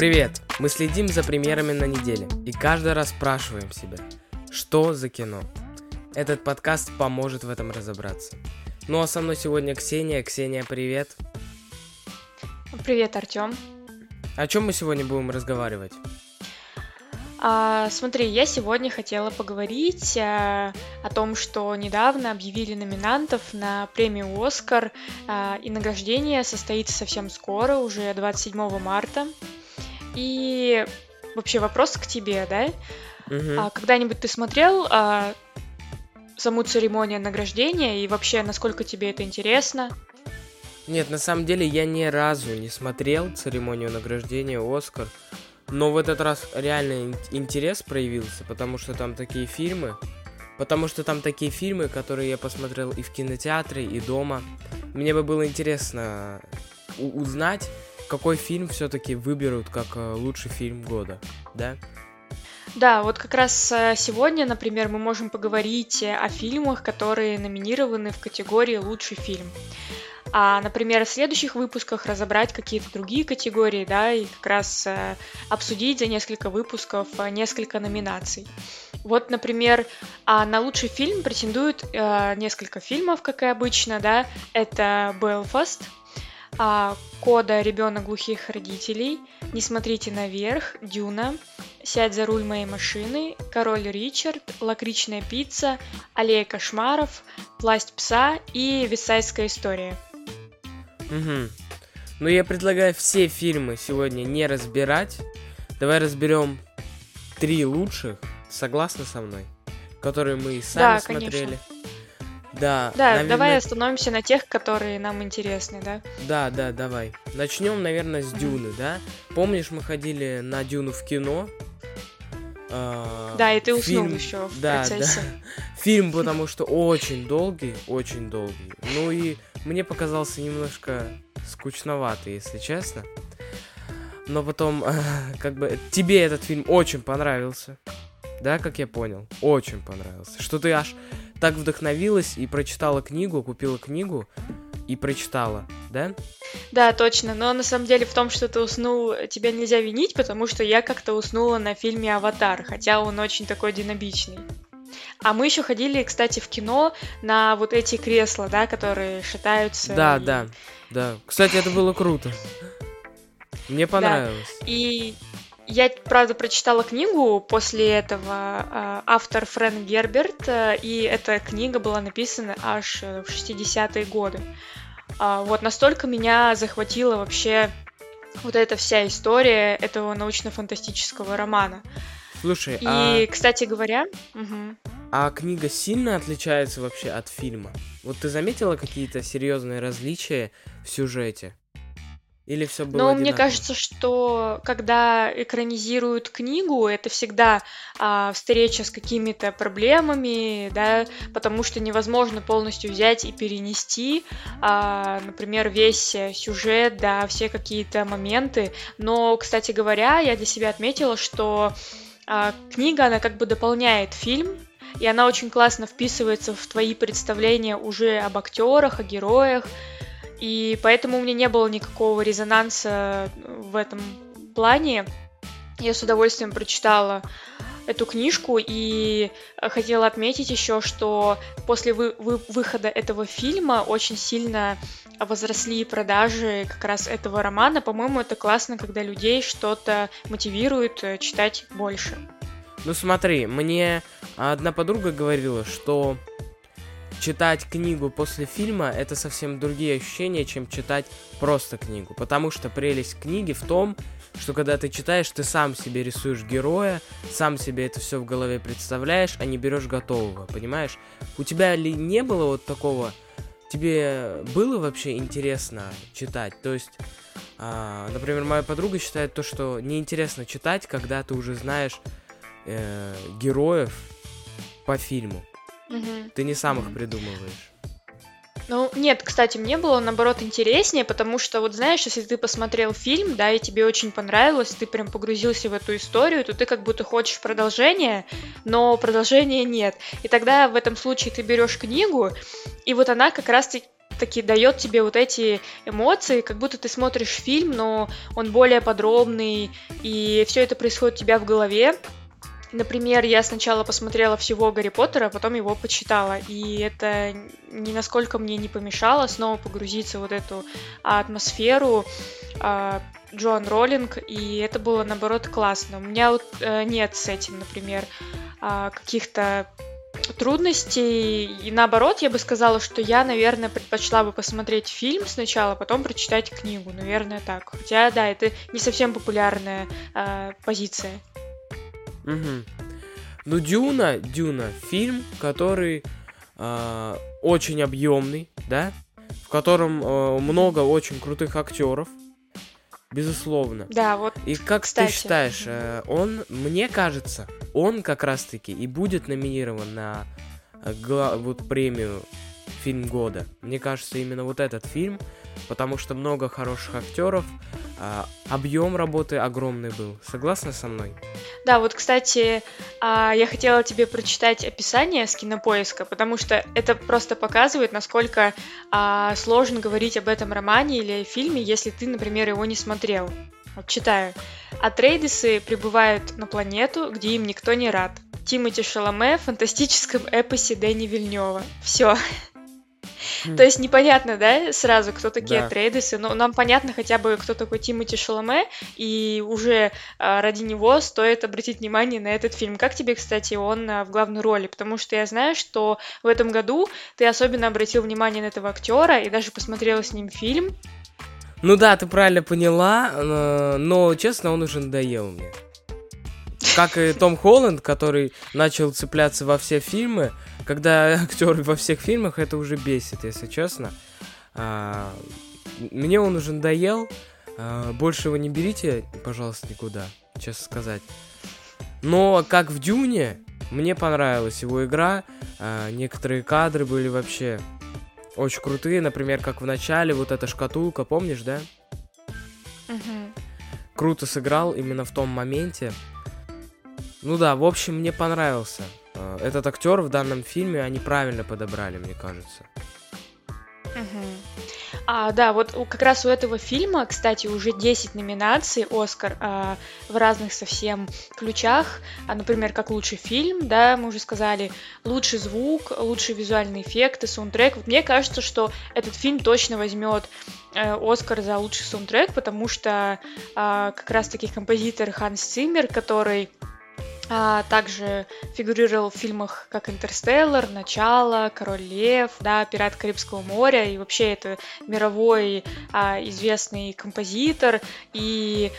Привет! Мы следим за премьерами на неделе и каждый раз спрашиваем себя, что за кино? Этот подкаст поможет в этом разобраться. Ну а со мной сегодня Ксения. Ксения, привет! Привет, Артем. О чем мы сегодня будем разговаривать? А, смотри, я сегодня хотела поговорить а, о том, что недавно объявили номинантов на премию «Оскар», а, и награждение состоится совсем скоро, уже 27 марта. И вообще вопрос к тебе, да? Мгм. А, когда-нибудь ты смотрел а, саму церемонию награждения и вообще, насколько тебе это интересно? Нет, на самом деле я ни разу не смотрел церемонию награждения «Оскар», но в этот раз реально ин- интерес проявился, потому что там такие фильмы, потому что там такие фильмы, которые я посмотрел и в кинотеатре, и дома. Мне бы было интересно у- узнать, какой фильм все-таки выберут как э, лучший фильм года, да? Да, вот как раз э, сегодня, например, мы можем поговорить э, о фильмах, которые номинированы в категории «Лучший фильм». А, например, в следующих выпусках разобрать какие-то другие категории, да, и как раз э, обсудить за несколько выпусков э, несколько номинаций. Вот, например, а, на лучший фильм претендуют э, несколько фильмов, как и обычно, да. Это «Белфаст», а, «Кода. Ребенок глухих родителей», «Не смотрите наверх», «Дюна», «Сядь за руль моей машины», «Король Ричард», «Лакричная пицца», «Аллея кошмаров», «Власть пса» и «Висайская история». Угу. Ну, я предлагаю все фильмы сегодня не разбирать. Давай разберем три лучших, согласна со мной? Которые мы и сами Да, конечно. смотрели. Да, Да, наверное, давай остановимся на тех, которые нам интересны, да? Да, да, давай. Начнем, наверное, с Дюны, да? Помнишь, мы ходили на Дюну в кино? А, Да, и ты уснул фильм- еще в да, процессе. Да. Фильм, потому что очень долгий, очень долгий. Ну и мне показался немножко скучноватый, если честно. Но потом, как бы, тебе этот фильм очень понравился. Да, как я понял? Очень понравился. Что ты аж так вдохновилась и прочитала книгу, купила книгу и прочитала, да? Да, точно. Но на самом деле в том, что ты уснул, тебя нельзя винить, потому что я как-то уснула на фильме «Аватар», хотя он очень такой динамичный. А мы еще ходили, кстати, в кино на вот эти кресла, да, которые шатаются. Да, и- да, да. Кстати, это было круто. Мне понравилось. И я, правда, прочитала книгу после этого, а, автор Фрэнк Герберт, а, и эта книга была написана аж э, в 60-е годы. А, Вот настолько меня захватила вообще вот эта вся история этого научно-фантастического романа. Слушай, И, а, кстати говоря, мгм. а книга сильно отличается вообще от фильма? Вот ты заметила какие-то серьезные различия в сюжете? Или все было Но мне одинаково? кажется, что когда экранизируют книгу, это всегда а, встреча с какими-то проблемами, да, потому что невозможно полностью взять и перенести, а, например, весь э, сюжет, да, все какие-то моменты. Но, кстати говоря, я для себя отметила, что а, книга, она как бы дополняет фильм, и она очень классно вписывается в твои представления уже об актерах, о героях, и поэтому у меня не было никакого резонанса в этом плане. Я с удовольствием прочитала эту книжку и э, хотела отметить еще, что после вы- вы- выхода этого фильма очень сильно возросли продажи как раз этого романа. По-моему, это классно, когда людей что-то мотивирует э, читать больше. Ну смотри, мне одна подруга говорила, что читать книгу после фильма это совсем другие ощущения, чем читать просто книгу. Потому что прелесть книги в том, что когда ты читаешь, ты сам себе рисуешь героя, сам себе это все в голове представляешь, а не берешь готового, понимаешь? У тебя ли не было вот такого? Тебе было вообще интересно читать? То есть, а, например, моя подруга считает то, что неинтересно читать, когда ты уже знаешь э, героев по фильму. Мгм. Ты не сам их придумываешь. Ну, нет, кстати, мне было наоборот интереснее, потому что, вот знаешь, если ты посмотрел фильм, да, и тебе очень понравилось, ты прям погрузился в эту историю, то ты как будто хочешь продолжения, но продолжения нет. И тогда в этом случае ты берешь книгу, и вот она как раз таки дает тебе вот эти эмоции, как будто ты смотришь фильм, но он более подробный, и все это происходит у тебя в голове. Например, я сначала посмотрела всего Гарри Поттера, а потом его почитала, и это ни насколько мне не помешало снова погрузиться в вот эту атмосферу э, Джоан Роллинг, и это было, наоборот, классно. У меня вот э, нет с этим, например, э, каких-то трудностей. И наоборот, я бы сказала, что я, наверное, предпочла бы посмотреть фильм сначала, потом прочитать книгу. Наверное, так. Хотя, да, это не совсем популярная э, позиция. Угу. Ну, Дюна, Дюна, фильм, который э, очень объемный, да, в котором э, много очень крутых актеров, безусловно. Да, вот. И как кстати. ты считаешь, э, он, мне кажется, он как раз-таки и будет номинирован на э, вот премию фильм года. Мне кажется, именно вот этот фильм, потому что много хороших актеров, а, объем работы огромный был. Согласна со мной? Да, вот, кстати, а, я хотела тебе прочитать описание с кинопоиска, потому что это просто показывает, насколько а, сложно говорить об этом романе или фильме, если ты, например, его не смотрел. Вот читаю. Атрейдисы прибывают на планету, где им никто не рад. Тимоти Шаломе в фантастическом эпосе Дэни Вильнева. Все. То есть непонятно, да, сразу, кто такие да. трейдерсы, но нам понятно хотя бы, кто такой Тимоти Шаломе, и уже а, ради него стоит обратить внимание на этот фильм. Как тебе, кстати, он а, в главной роли? Потому что я знаю, что в этом году ты особенно обратил внимание на этого актера и даже посмотрела с ним фильм. Ну да, ты правильно поняла, но, но честно, он уже надоел мне. Как и Том Холланд, который начал цепляться во все фильмы, когда актеры во всех фильмах, это уже бесит, если честно. А, мне он уже надоел. А, больше его не берите, пожалуйста, никуда, честно сказать. Но как в Дюне, мне понравилась его игра. А, некоторые кадры были вообще очень крутые. Например, как в начале, вот эта шкатулка, помнишь, да? Угу. Круто сыграл именно в том моменте. Ну да, в общем, мне понравился. Э, этот актер в данном фильме они правильно подобрали, мне кажется. А, да, вот как раз у этого фильма, кстати, уже 10 номинаций Оскар а, в разных совсем ключах. А, например, как лучший фильм, да, мы уже сказали, лучший звук, лучшие визуальные эффекты, саундтрек. Вот мне кажется, что этот фильм точно возьмет э, Оскар за лучший саундтрек, потому что а, как раз-таки композитор Ханс Циммер, который а, также фигурировал в фильмах как «Интерстеллар», «Начало», «Король лев», да, «Пират Карибского моря», и вообще это мировой а, известный композитор, и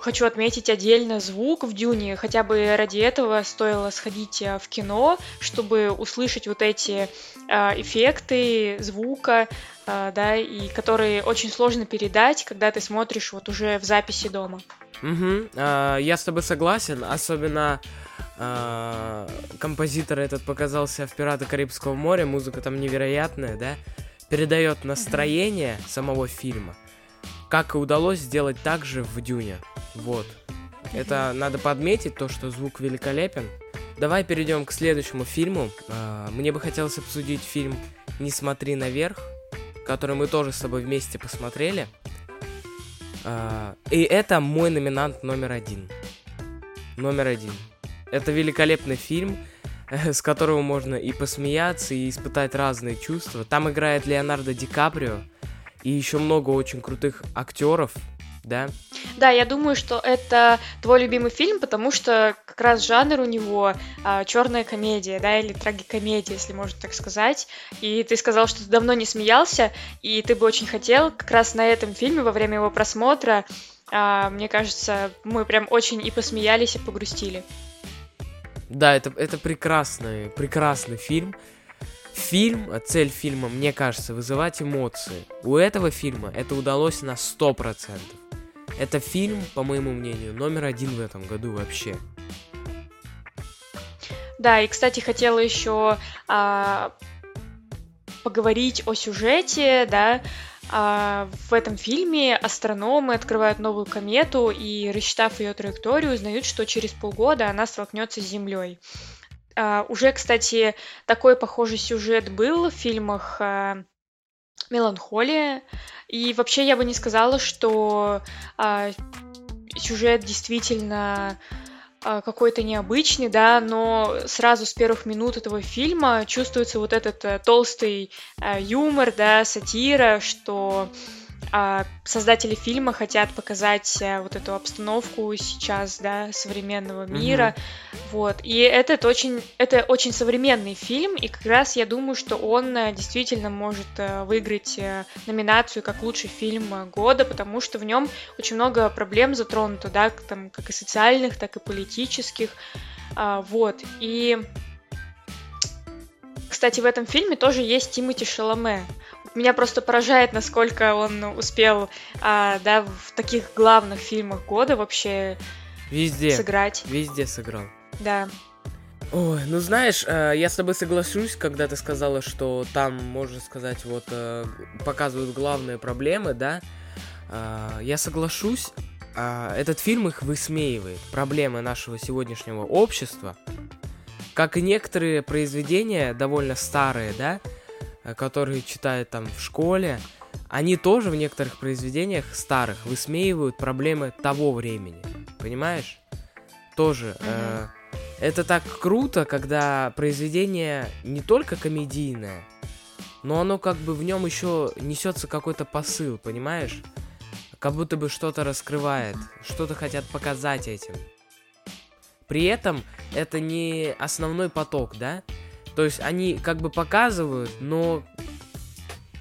хочу отметить отдельно звук в Дюне. Хотя бы ради этого стоило сходить а, в кино, чтобы услышать вот эти а, эффекты звука, а, да, и которые очень сложно передать, когда ты смотришь вот уже в записи дома. Угу, э, я с тобой согласен, особенно э, композитор этот показался в «Пираты Карибского моря», музыка там невероятная, да, передает настроение самого фильма, как и удалось сделать также в «Дюне», вот. Это надо подметить, то, что звук великолепен. Давай перейдем к следующему фильму. Э, мне бы хотелось обсудить фильм «Не смотри наверх», который мы тоже с тобой вместе посмотрели. А, и это мой номинант номер один. Номер один. Это великолепный фильм, с которого можно и посмеяться, и испытать разные чувства. Там играет Леонардо Ди Каприо и еще много очень крутых актеров, да? Да, я думаю, что это твой любимый фильм, потому что как раз жанр у него а, черная комедия, да, или трагикомедия, если можно так сказать. И ты сказал, что ты давно не смеялся, и ты бы очень хотел как раз на этом фильме во время его просмотра. А, мне кажется, мы прям очень и посмеялись, и погрустили. Да, это, это прекрасный, прекрасный фильм. Фильм, цель фильма, мне кажется, вызывать эмоции. У этого фильма это удалось на 100%. Это фильм, по моему мнению, номер один в этом году вообще. Да, и, кстати, хотела еще а, поговорить о сюжете, да. А, в этом фильме астрономы открывают новую комету и, рассчитав ее траекторию, узнают, что через полгода она столкнется с Землей. А, уже, кстати, такой похожий сюжет был в фильмах а, меланхолия. И вообще я бы не сказала, что а, сюжет действительно а, какой-то необычный, да, но сразу с первых минут этого фильма чувствуется вот этот а, толстый а, юмор, да, сатира, что создатели фильма хотят показать а, вот эту обстановку сейчас, да, современного мира, mm-hmm. вот. И этот очень, это очень современный фильм, и как раз я думаю, что он а, действительно может выиграть номинацию как лучший фильм года, потому что в нем очень много проблем затронуто, да, там как и социальных, так и политических, вот. И кстати, в этом фильме тоже есть Тимоти Шаломе. Меня просто поражает, насколько он успел, а, да, в таких главных фильмах года вообще Везде. сыграть. Везде сыграл. Да. Ой, ну знаешь, э, я с тобой соглашусь, когда ты сказала, что там, можно сказать, вот э, показывают главные проблемы, да. Э, я соглашусь, этот фильм их высмеивает, проблемы нашего сегодняшнего общества, как и некоторые произведения довольно старые, да, которые читают там в школе, они тоже в некоторых произведениях старых высмеивают проблемы того времени. Понимаешь? Тоже. Э, это так круто, когда произведение не только комедийное, но оно как бы в нем еще несется какой-то посыл, понимаешь? Как будто бы что-то раскрывает, что-то хотят показать этим. При этом это не основной поток, да? То есть они как бы показывают, но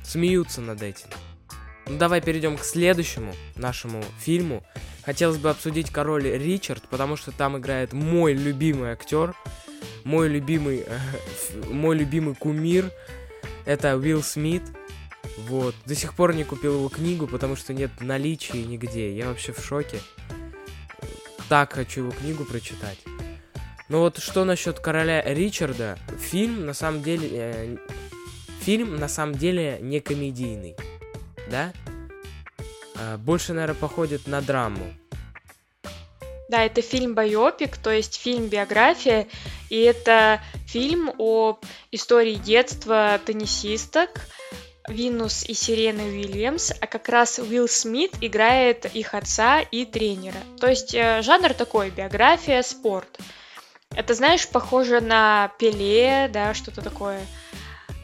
смеются над этим. Ну давай перейдем к следующему нашему фильму. Хотелось бы обсудить Король Ричард, потому что там играет мой любимый актер, мой любимый, э, мой любимый кумир. Это Уилл Смит. Вот. До сих пор не купил его книгу, потому что нет наличия нигде. Я вообще в шоке. Так хочу его книгу прочитать. Но вот что насчет короля Ричарда? Фильм на самом деле... Э, фильм на самом деле не комедийный. Да? Э, больше, наверное, походит на драму. Да, это фильм байопик, то есть фильм-биография, и это фильм о истории детства теннисисток Винус и Сирены Уильямс, а как раз Уилл Смит играет их отца и тренера. То есть э, жанр такой, биография, спорт. Это, знаешь, похоже на Пеле, да, что-то такое.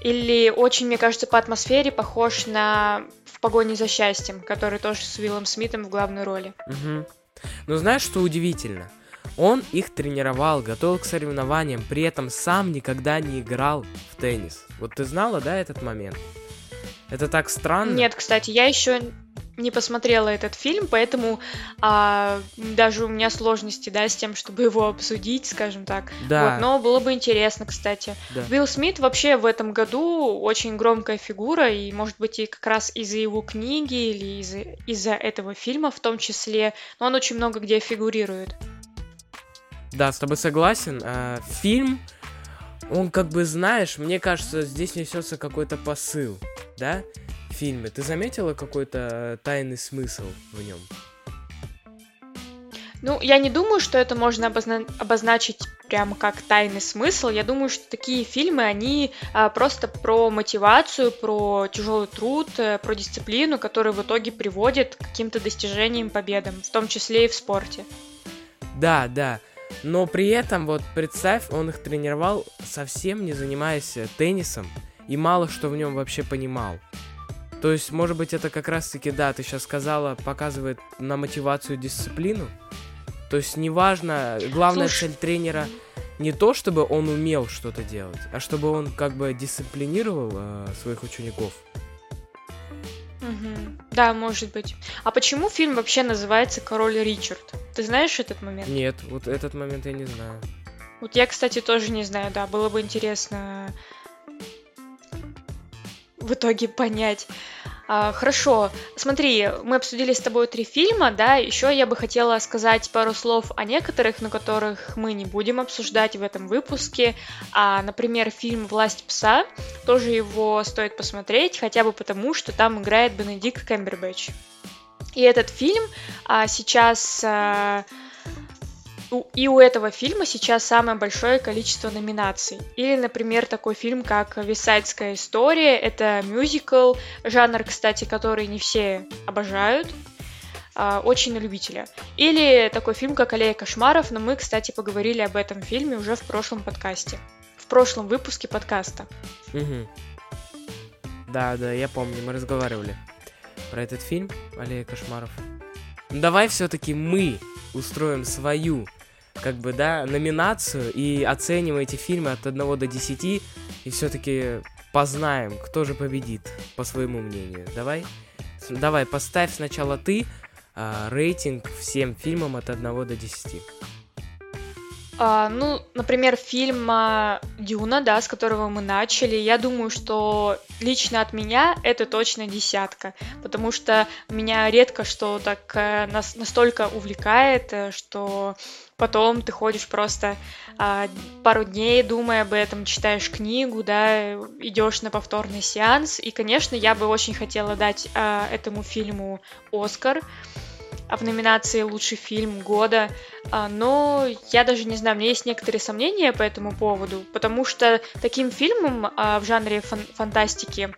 Или очень, мне кажется, по атмосфере похож на «В погоне за счастьем», который тоже с Уиллом Смитом в главной роли. Угу. Но знаешь, что удивительно? Он их тренировал, готовил к соревнованиям, при этом сам никогда не играл в теннис. Вот ты знала, да, этот момент? Это так странно. Нет, кстати, я еще не посмотрела этот фильм, поэтому а, даже у меня сложности, да, с тем, чтобы его обсудить, скажем так. Да. Вот, но было бы интересно, кстати. Да. Уилл Смит вообще в этом году очень громкая фигура, и, может быть, и как раз из-за его книги или из-за, из-за этого фильма в том числе, но он очень много где фигурирует. Да, с тобой согласен. А, фильм, он как бы, знаешь, мне кажется, здесь несется какой-то посыл, да? фильме. Ты заметила какой-то тайный смысл в нем? Ну, я не думаю, что это можно обозна- обозначить прямо как тайный смысл. Я думаю, что такие фильмы, они а, просто про мотивацию, про тяжелый труд, а, про дисциплину, которая в итоге приводит к каким-то достижениям, победам, в том числе и в спорте. Да, да. Но при этом, вот представь, он их тренировал совсем не занимаясь теннисом и мало что в нем вообще понимал. То есть, может быть, это как раз-таки, да, ты сейчас сказала, показывает на мотивацию дисциплину. То есть, неважно, главная Слушай. цель тренера не то, чтобы он умел что-то делать, а чтобы он как бы дисциплинировал э, своих учеников. Угу. Да, может быть. А почему фильм вообще называется Король Ричард? Ты знаешь этот момент? Нет, вот этот момент я не знаю. Вот я, кстати, тоже не знаю, да, было бы интересно в итоге понять. А, хорошо, смотри, мы обсудили с тобой три фильма, да, еще я бы хотела сказать пару слов о некоторых, на которых мы не будем обсуждать в этом выпуске. А, например, фильм «Власть пса», тоже его стоит посмотреть, хотя бы потому, что там играет Бенедикт Кэмбербэтч. И этот фильм а, сейчас а, и у этого фильма сейчас самое большое количество номинаций. Или, например, такой фильм, как «Висайдская история». Это мюзикл, жанр, кстати, который не все обожают, а, очень на любителя. Или такой фильм, как «Аллея кошмаров», но мы, кстати, поговорили об этом фильме уже в прошлом подкасте. В прошлом выпуске подкаста. Угу. Да, да, я помню, мы разговаривали про этот фильм «Аллея кошмаров». Ну, давай все-таки мы устроим свою, как бы, да, номинацию и оценим эти фильмы от 1 до 10 и все-таки познаем, кто же победит, по своему мнению. Давай? Давай, поставь сначала ты, а, рейтинг всем фильмам от 1 до 10? А, ну, например, фильм а, Дюна, да, с которого мы начали, я думаю, что лично от меня это точно десятка, потому что меня редко что так а, нас, настолько увлекает, э, что потом ты ходишь просто а, пару дней, думая об этом, читаешь книгу, да, идешь на повторный сеанс, и, конечно, я бы очень хотела дать а, этому фильму Оскар, в номинации «Лучший фильм года», а, но я даже не знаю, у меня есть некоторые сомнения по этому поводу, потому что таким фильмом а, в жанре фан- фантастики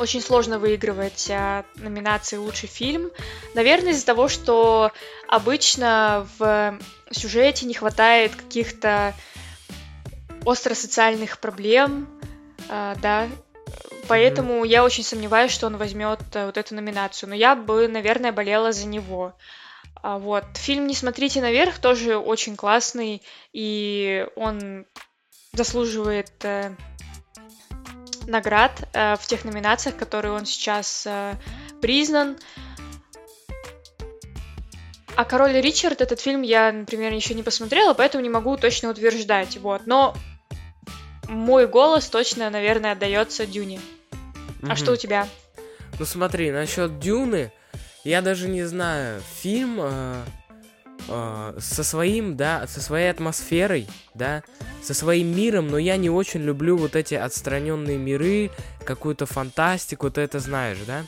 очень сложно выигрывать а, номинации «Лучший фильм». Наверное, из-за того, что обычно в сюжете не хватает каких-то остро-социальных проблем, да, Поэтому mm-hmm. я очень сомневаюсь, что он возьмет э, вот эту номинацию. Но я бы, наверное, болела за него. А вот. Фильм «Не смотрите наверх» тоже очень классный, и он заслуживает э, наград э, в тех номинациях, которые он сейчас э, признан. А «Король Ричард» этот фильм я, например, еще не посмотрела, поэтому не могу точно утверждать. Вот. Но мой голос точно, наверное, отдается Дюне. А что у тебя? Ну смотри, насчет Дюны, я даже не знаю, фильм э, э, со своим, да, со своей атмосферой, да, со своим миром, но я не очень люблю вот эти отстраненные миры, какую-то фантастику, ты это знаешь, да?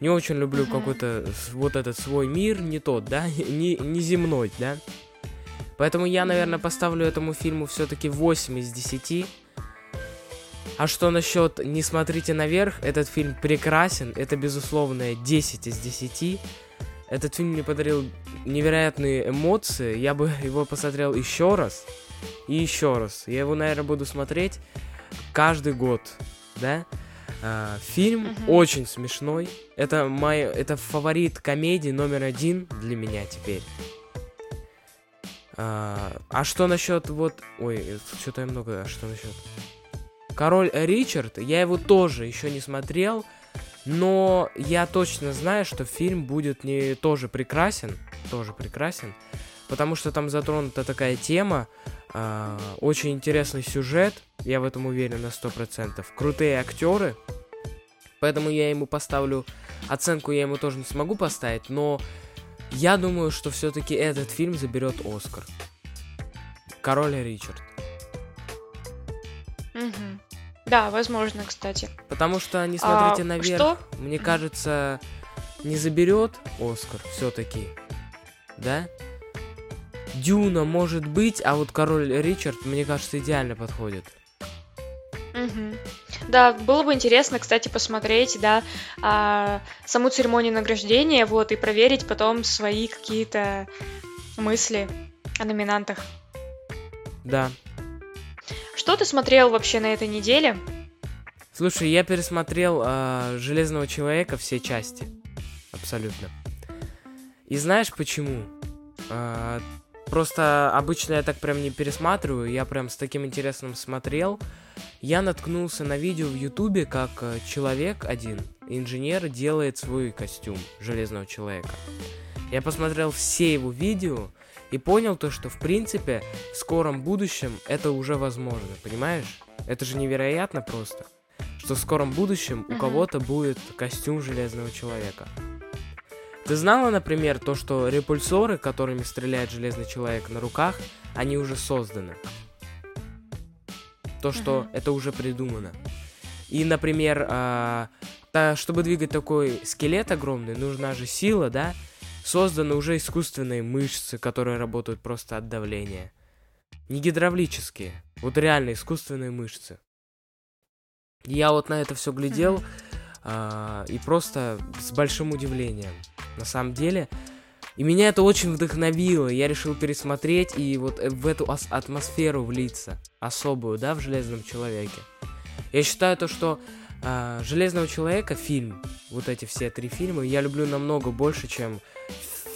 Не очень люблю uh-huh. какой-то вот этот свой мир, не тот, да, не, не земной, да. Поэтому я, наверное, поставлю этому фильму все-таки 8 из 10. А что насчет «Не смотрите наверх», этот фильм прекрасен, это безусловно 10 из 10. Этот фильм мне подарил невероятные эмоции, я бы его посмотрел еще раз и еще раз. Я его, наверное, буду смотреть каждый год, да? А, фильм uh-huh. очень смешной. Это мой, это фаворит комедии номер один для меня теперь. А, а что насчет вот... Ой, что-то я много... А что насчет... Король Ричард, я его тоже еще не смотрел, но я точно знаю, что фильм будет не тоже прекрасен, тоже прекрасен, потому что там затронута такая тема, э, очень интересный сюжет, я в этом уверен на 100%, крутые актеры, поэтому я ему поставлю, оценку я ему тоже не смогу поставить, но я думаю, что все-таки этот фильм заберет Оскар. Король Ричард. Угу. Да, возможно, кстати. Потому что, не смотрите а, наверх, что? мне кажется, не заберет Оскар все-таки. Да? Дюна может быть, а вот король Ричард, мне кажется, идеально подходит. Угу. Да, было бы интересно, кстати, посмотреть, да, а, саму церемонию награждения, вот, и проверить потом свои какие-то мысли о номинантах. Да, что ты смотрел вообще на этой неделе? Слушай, я пересмотрел э, Железного человека все части. Абсолютно. И знаешь почему? Э, просто обычно я так прям не пересматриваю, я прям с таким интересом смотрел. Я наткнулся на видео в Ютубе, как э, человек один, инженер, делает свой костюм Железного человека. Я посмотрел все его видео, и понял то, что в принципе в скором будущем это уже возможно, понимаешь? Это же невероятно просто, что в скором будущем у кого-то будет костюм Железного Человека. Ты знала, например, то, что репульсоры, которыми стреляет Железный Человек на руках, они уже созданы? То, что uh-huh. это уже придумано. И, например, э, чтобы двигать такой скелет огромный, нужна же сила, да? Созданы уже искусственные мышцы, которые работают просто от давления. Не гидравлические, вот реально искусственные мышцы. Я вот на это все глядел а, и просто с большим удивлением. На самом деле, и меня это очень вдохновило. Я решил пересмотреть и вот э, в эту атмосферу влиться. Особую, да, в Железном Человеке. Я считаю то, что э, Железного Человека фильм, вот эти все три фильма, я люблю намного больше, чем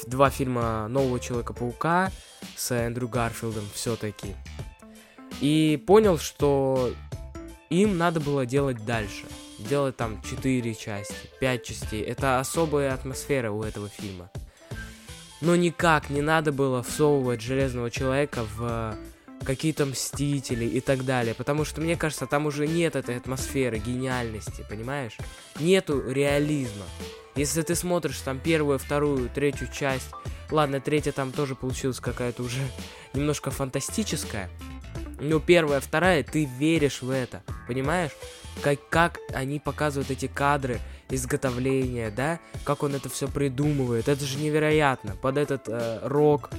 два фильма Нового Человека-паука с Эндрю Гарфилдом все-таки. И понял, что им надо было делать дальше. Делать там 4 части, 5 частей. Это особая атмосфера у этого фильма. Но никак не надо было всовывать Железного Человека в какие-то Мстители и так далее. Потому что, мне кажется, там уже нет этой атмосферы, гениальности, понимаешь? Нету реализма. Если ты смотришь там первую, вторую, третью часть, ладно, третья там тоже получилась какая-то уже немножко фантастическая, но первая, вторая, ты веришь в это, понимаешь? Как, как они показывают эти кадры, изготовления, да, как он это все придумывает, это же невероятно, под этот э, рок,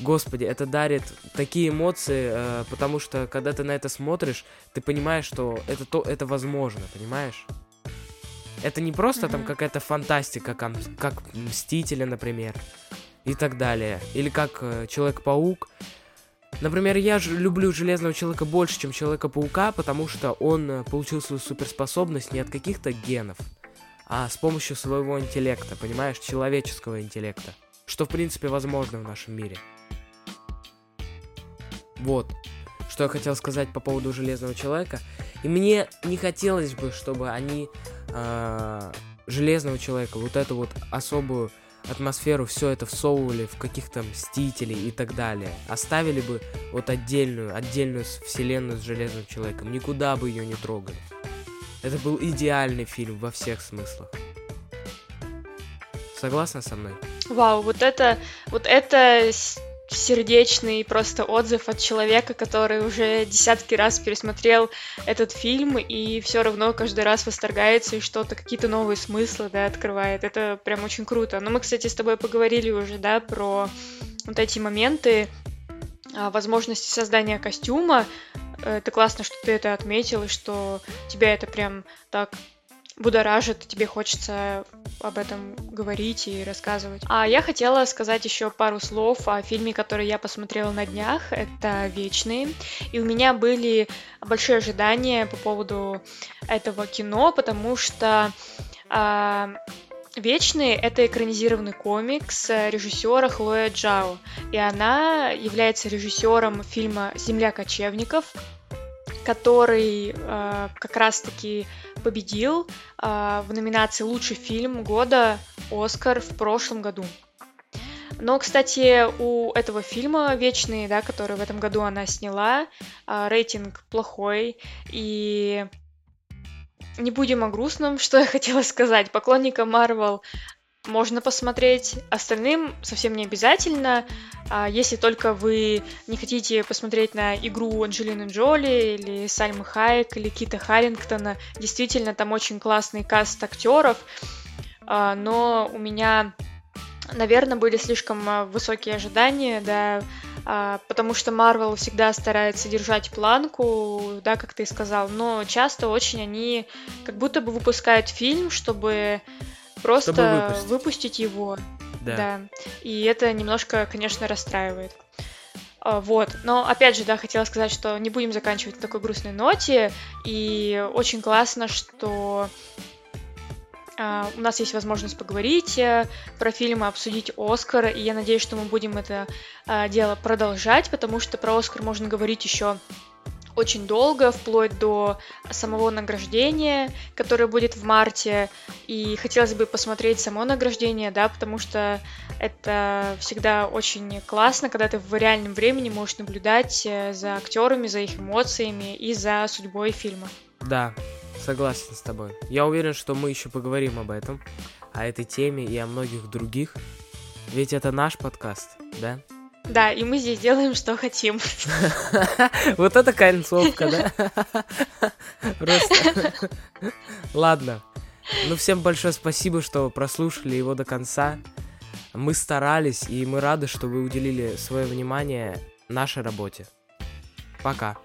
господи, это дарит такие эмоции, э, потому что когда ты на это смотришь, ты понимаешь, что это то, это возможно, понимаешь? Это не просто mm-hmm. там какая-то фантастика, как, как Мстители, например, и так далее, или как э, Человек-паук. Например, я же люблю Железного Человека больше, чем Человека-паука, потому что он э, получил свою суперспособность не от каких-то генов, а с помощью своего интеллекта, понимаешь, человеческого интеллекта. Что, в принципе, возможно в нашем мире. Вот, что я хотел сказать по поводу Железного Человека. И мне не хотелось бы, чтобы они э, Железного Человека, вот эту вот особую атмосферу, все это всовывали в каких-то Мстителей и так далее. Оставили бы вот отдельную, отдельную вселенную с Железным Человеком. Никуда бы ее не трогали. Это был идеальный фильм во всех смыслах. Согласна со мной? Вау, вот это, вот это сердечный просто отзыв от человека, который уже десятки раз пересмотрел этот фильм и все равно каждый раз восторгается и что-то, какие-то новые смыслы, да, открывает. Это прям очень круто. Но мы, кстати, с тобой поговорили уже, да, про вот эти моменты а, возможности создания костюма, это классно, что ты это отметил, и что тебя это прям так будоражит, тебе хочется об этом говорить и рассказывать. А я хотела сказать еще пару слов о фильме, который я посмотрела на днях. Это «Вечные». И у меня были большие ожидания по поводу этого кино, потому что а, Вечные — это экранизированный комикс режиссера Хлоя Джао, и она является режиссером фильма «Земля кочевников», который э, как раз-таки победил э, в номинации «Лучший фильм года» Оскар в прошлом году. Но, кстати, у этого фильма «Вечные», да, который в этом году она сняла, э, рейтинг плохой, и не будем о грустном, что я хотела сказать. Поклонникам Марвел можно посмотреть, остальным совсем не обязательно. А если только вы не хотите посмотреть на игру Анджелины Джоли или Сальмы Хайек или Кита Харрингтона, действительно там очень классный каст актеров, а, но у меня, наверное, были слишком а, высокие ожидания, да, потому что Марвел всегда старается держать планку, да, как ты сказал, но часто очень они как будто бы выпускают фильм, чтобы просто выпустить. выпустить его. Да. да. И это немножко, конечно, расстраивает. А, вот, но опять же, да, хотела сказать, что не будем заканчивать на такой грустной ноте, и очень классно, что Uh, у нас есть возможность поговорить uh, про фильмы, обсудить Оскар, и я надеюсь, что мы будем это uh, дело продолжать, потому что про Оскар можно говорить еще очень долго, вплоть до самого награждения, которое будет в марте. И хотелось бы посмотреть само награждение, да, потому что это всегда очень классно, когда ты в реальном времени можешь наблюдать э, за актерами, за их эмоциями и за судьбой фильма. Да, Согласен с тобой. Я уверен, что мы еще поговорим об этом, о этой теме и о многих других. Ведь это наш подкаст, да? Да, и мы здесь делаем, что хотим. Вот это концовка, да? Просто... Ладно. Ну, всем большое спасибо, что прослушали его до конца. Мы старались, и мы рады, что вы уделили свое внимание нашей работе. Пока.